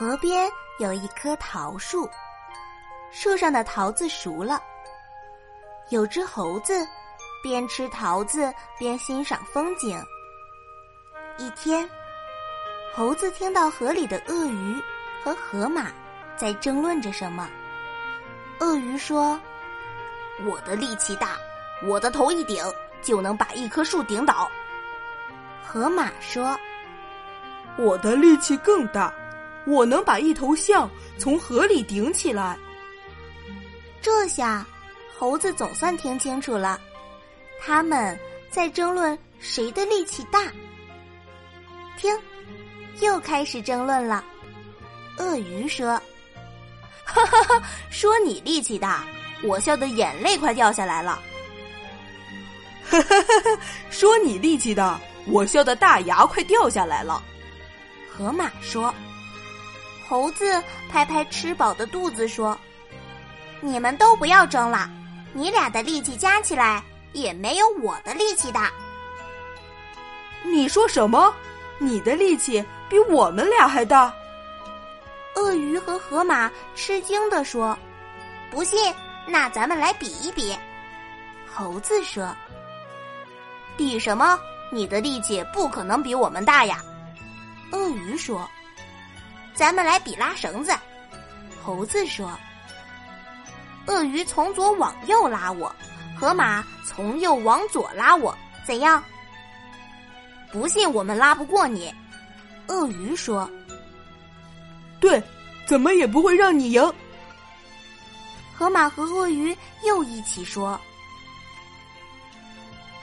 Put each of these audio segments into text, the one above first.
河边有一棵桃树，树上的桃子熟了。有只猴子边吃桃子边欣赏风景。一天，猴子听到河里的鳄鱼和河马在争论着什么。鳄鱼说：“我的力气大，我的头一顶就能把一棵树顶倒。”河马说：“我的力气更大。”我能把一头象从河里顶起来。这下，猴子总算听清楚了，他们在争论谁的力气大。听，又开始争论了。鳄鱼说：“哈哈哈，说你力气大，我笑的眼泪快掉下来了。哈哈哈哈，说你力气大，我笑的大牙快掉下来了。”河马说。猴子拍拍吃饱的肚子说：“你们都不要争了，你俩的力气加起来也没有我的力气大。”你说什么？你的力气比我们俩还大？鳄鱼和河马吃惊地说：“不信，那咱们来比一比。”猴子说：“比什么？你的力气不可能比我们大呀。”鳄鱼说。咱们来比拉绳子，猴子说：“鳄鱼从左往右拉我，河马从右往左拉我，怎样？”不信我们拉不过你，鳄鱼说：“对，怎么也不会让你赢。”河马和鳄鱼又一起说：“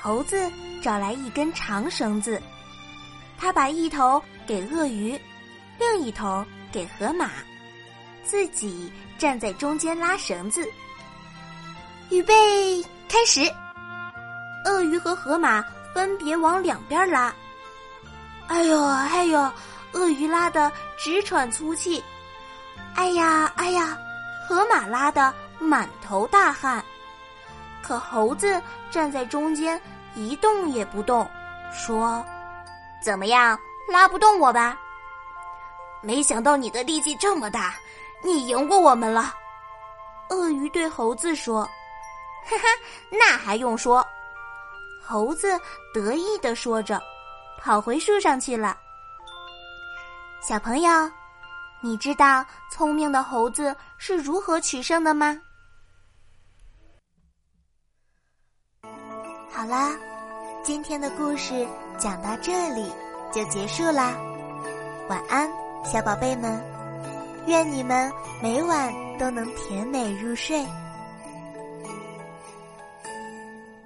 猴子找来一根长绳子，他把一头给鳄鱼。”另一头给河马，自己站在中间拉绳子。预备，开始！鳄鱼和河马分别往两边拉。哎呦哎呦，鳄鱼拉的直喘粗气。哎呀哎呀，河马拉的满头大汗。可猴子站在中间一动也不动，说：“怎么样，拉不动我吧？”没想到你的力气这么大，你赢过我们了。鳄鱼对猴子说：“哈哈，那还用说？”猴子得意的说着，跑回树上去了。小朋友，你知道聪明的猴子是如何取胜的吗？好啦，今天的故事讲到这里就结束啦，晚安。小宝贝们，愿你们每晚都能甜美入睡。